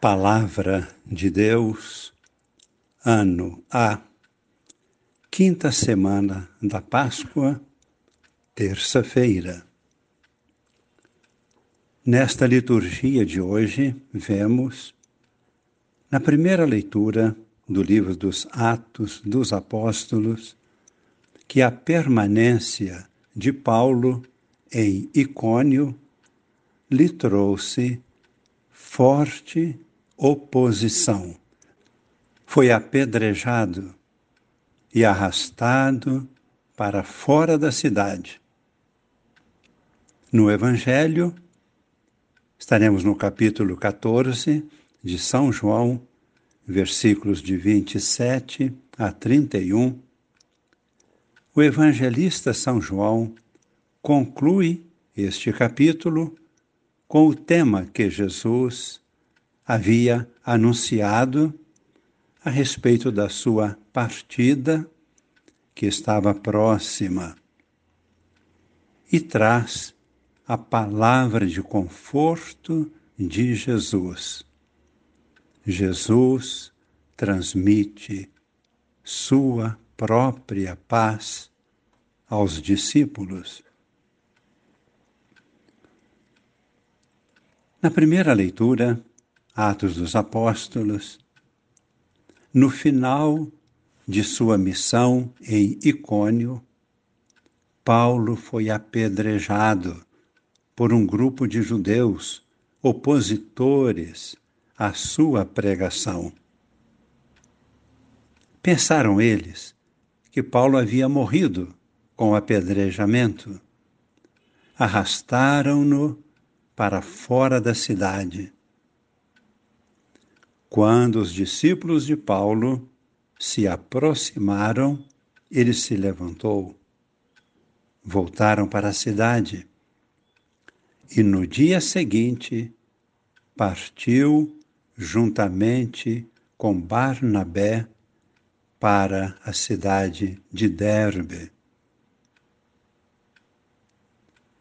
Palavra de Deus, ano A, quinta semana da Páscoa, terça-feira. Nesta liturgia de hoje, vemos, na primeira leitura do livro dos Atos dos Apóstolos, que a permanência de Paulo em Icônio lhe trouxe forte oposição. Foi apedrejado e arrastado para fora da cidade. No Evangelho, estaremos no capítulo 14 de São João, versículos de 27 a 31. O evangelista São João conclui este capítulo com o tema que Jesus havia anunciado a respeito da sua partida, que estava próxima, e traz a palavra de conforto de Jesus. Jesus transmite sua própria paz aos discípulos. Na primeira leitura, Atos dos Apóstolos, no final de sua missão em Icônio, Paulo foi apedrejado por um grupo de judeus opositores à sua pregação. Pensaram eles que Paulo havia morrido com o apedrejamento. Arrastaram-no para fora da cidade. Quando os discípulos de Paulo se aproximaram, ele se levantou. Voltaram para a cidade. E no dia seguinte, partiu juntamente com Barnabé para a cidade de Derbe.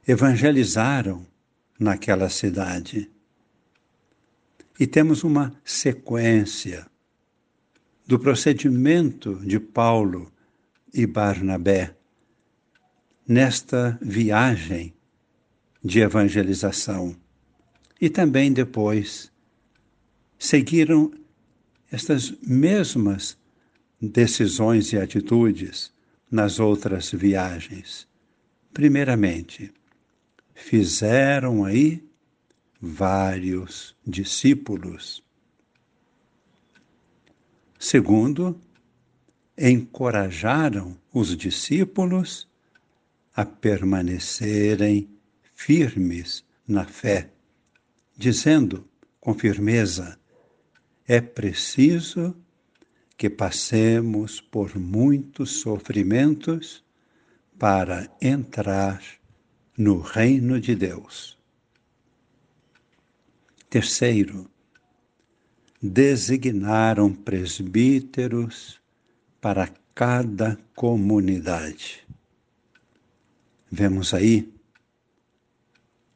Evangelizaram naquela cidade. E temos uma sequência do procedimento de Paulo e Barnabé nesta viagem de evangelização. E também depois seguiram estas mesmas decisões e atitudes nas outras viagens. Primeiramente, fizeram aí vários discípulos. Segundo, encorajaram os discípulos a permanecerem firmes na fé, dizendo com firmeza: é preciso que passemos por muitos sofrimentos para entrar no reino de Deus. Terceiro, designaram presbíteros para cada comunidade. Vemos aí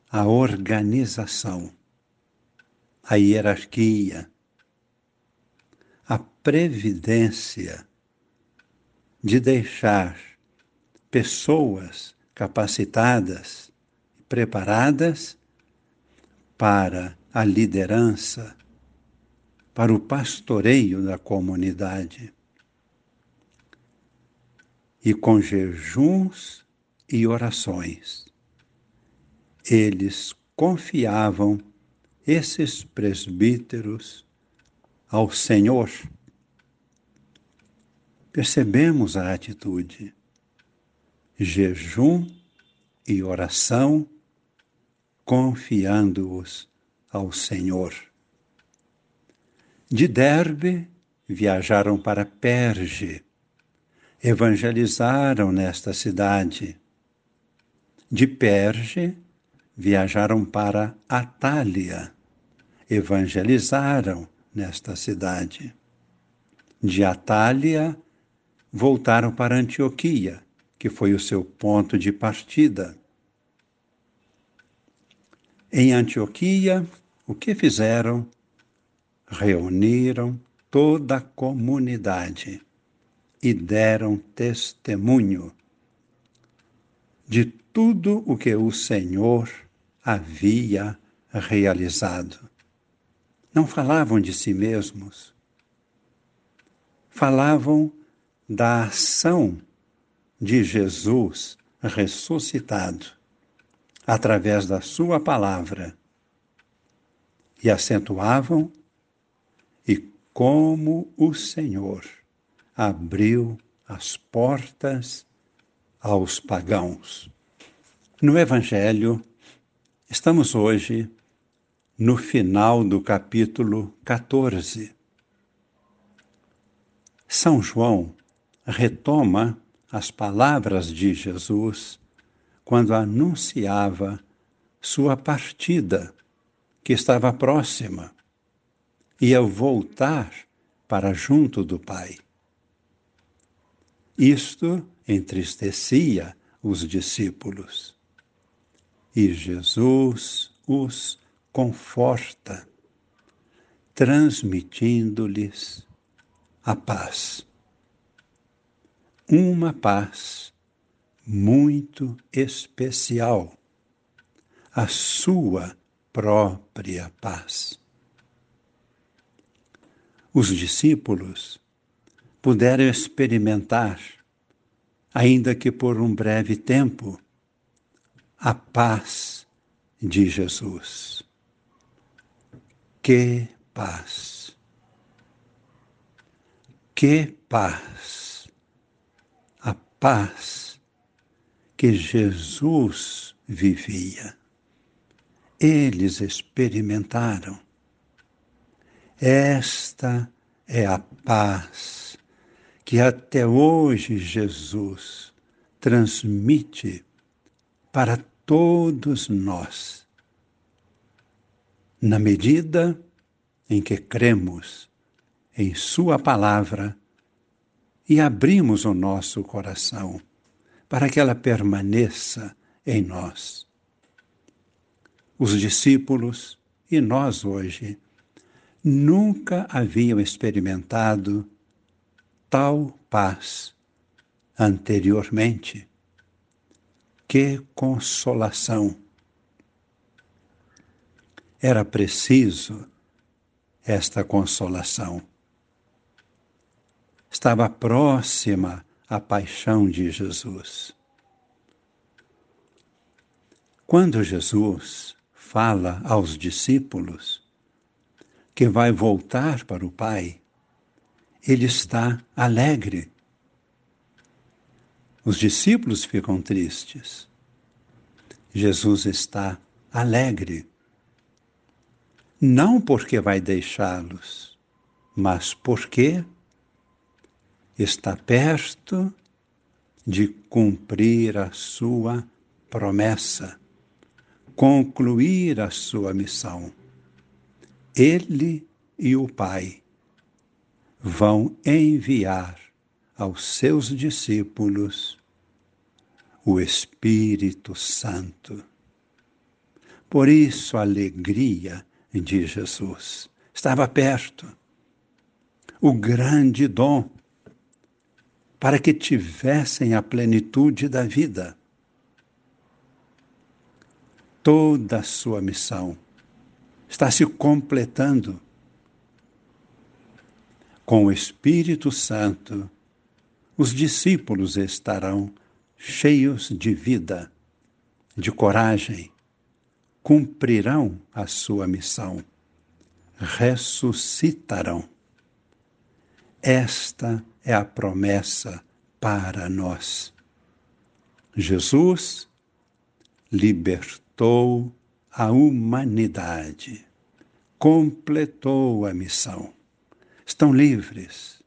a organização, a hierarquia, a previdência de deixar pessoas capacitadas, preparadas para a liderança, para o pastoreio da comunidade. E com jejuns e orações, eles confiavam esses presbíteros ao Senhor. Percebemos a atitude jejum e oração, confiando-os ao Senhor. De Derbe viajaram para Perge, evangelizaram nesta cidade. De Perge viajaram para Atália, evangelizaram nesta cidade. De Atália voltaram para Antioquia, que foi o seu ponto de partida. Em Antioquia, o que fizeram? reuniram toda a comunidade e deram testemunho de tudo o que o Senhor havia realizado. Não falavam de si mesmos, falavam da ação de Jesus ressuscitado através da Sua palavra e acentuavam e como o Senhor abriu as portas aos pagãos. No Evangelho, estamos hoje no final do capítulo 14. São João retoma as palavras de Jesus quando anunciava sua partida, que estava próxima, ao voltar para junto do Pai. Isto entristecia os discípulos. E Jesus os conforta, transmitindo-lhes a paz. Uma paz muito especial, a sua própria paz. Os discípulos puderam experimentar, ainda que por um breve tempo, a paz de Jesus. Que paz! Que paz! A paz que Jesus vivia. Eles experimentaram. Esta é a paz que até hoje Jesus transmite para todos nós. Na medida em que cremos em Sua palavra e abrimos o nosso coração para que ela permaneça em nós. Os discípulos e nós hoje nunca haviam experimentado tal paz anteriormente. Que consolação! Era preciso esta consolação. Estava próxima a paixão de Jesus. Quando Jesus fala aos discípulos que vai voltar para o Pai, ele está alegre. Os discípulos ficam tristes. Jesus está alegre. Não porque vai deixá-los, mas porque está perto de cumprir a sua promessa, concluir a sua missão. Ele e o Pai vão enviar aos seus discípulos o Espírito Santo. Por isso a alegria de Jesus estava perto. O grande dom para que tivessem a plenitude da vida. Toda a sua missão está se completando com o Espírito Santo. Os discípulos estarão cheios de vida, de coragem, cumprirão a sua missão, ressuscitarão. Esta é a promessa para nós. Jesus libertou a humanidade, completou a missão. Estão livres.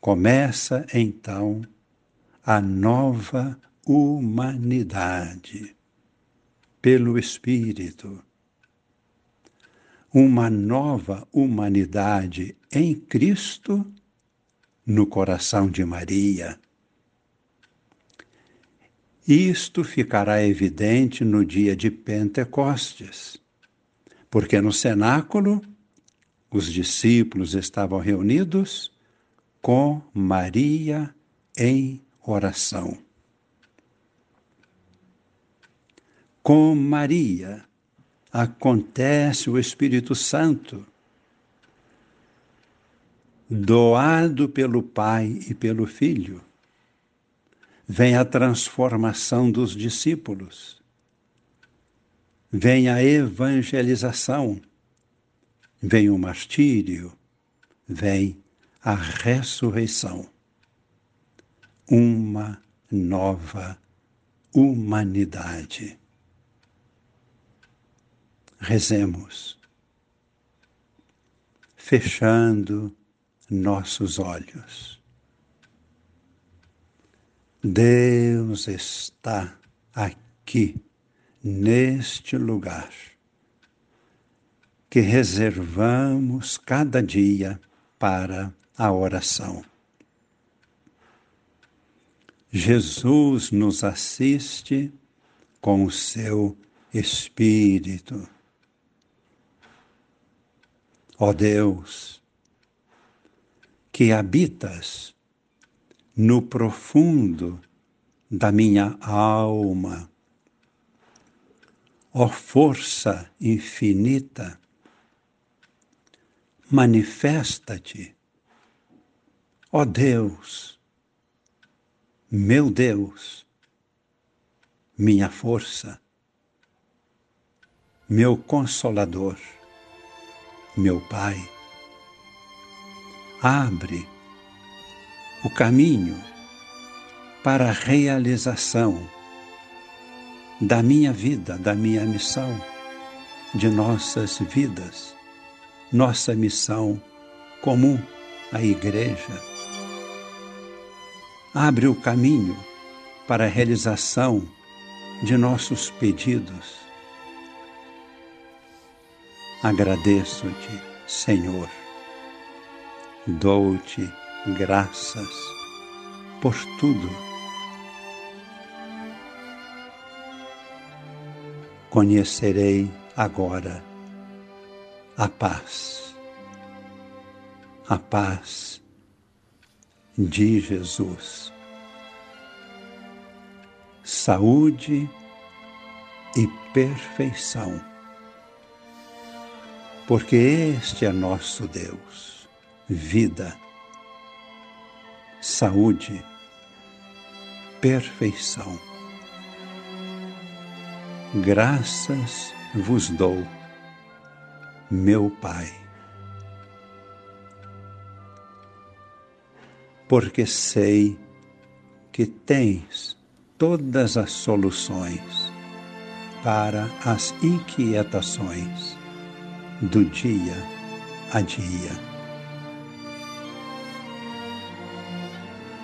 Começa então a nova humanidade pelo Espírito. Uma nova humanidade em Cristo no coração de Maria. Isto ficará evidente no dia de Pentecostes, porque no cenáculo os discípulos estavam reunidos com Maria em oração. Com Maria acontece o Espírito Santo, doado pelo Pai e pelo Filho. Vem a transformação dos discípulos, vem a evangelização, vem o martírio, vem a ressurreição. Uma nova humanidade. Rezemos, fechando nossos olhos. Deus está aqui, neste lugar, que reservamos cada dia para a oração. Jesus nos assiste com o seu Espírito. Ó Deus, que habitas no profundo da minha alma, ó força infinita, manifesta-te, ó Deus, meu Deus, minha força, meu consolador meu Pai, abre o caminho para a realização da minha vida, da minha missão, de nossas vidas, nossa missão comum, a Igreja. Abre o caminho para a realização de nossos pedidos Agradeço-te, Senhor. Dou-te graças por tudo. Conhecerei agora a paz, a paz de Jesus. Saúde e perfeição porque este é nosso Deus, vida, saúde, perfeição. Graças vos dou, meu Pai, porque sei que tens todas as soluções para as inquietações do dia a dia.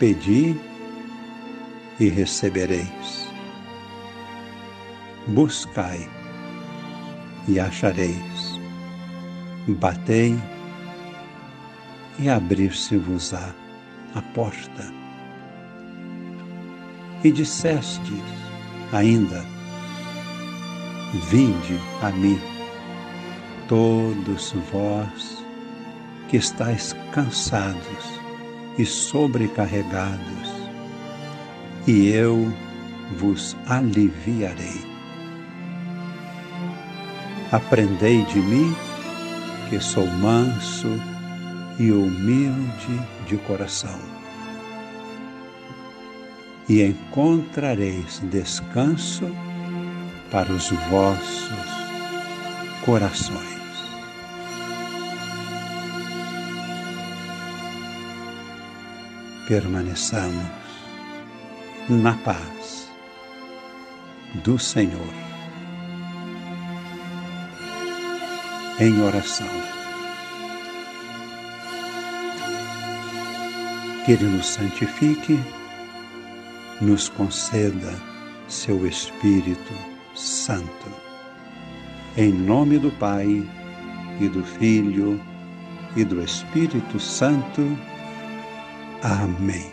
Pedi e recebereis. Buscai e achareis. Batei e abrir-se-vos-á a porta. E dissestes ainda: Vinde a mim todos vós que estáis cansados e sobrecarregados, e eu vos aliviarei. Aprendei de mim, que sou manso e humilde de coração, e encontrareis descanso para os vossos corações. Permaneçamos na paz do Senhor. Em oração. Que Ele nos santifique, nos conceda seu Espírito Santo. Em nome do Pai, e do Filho, e do Espírito Santo. Amém.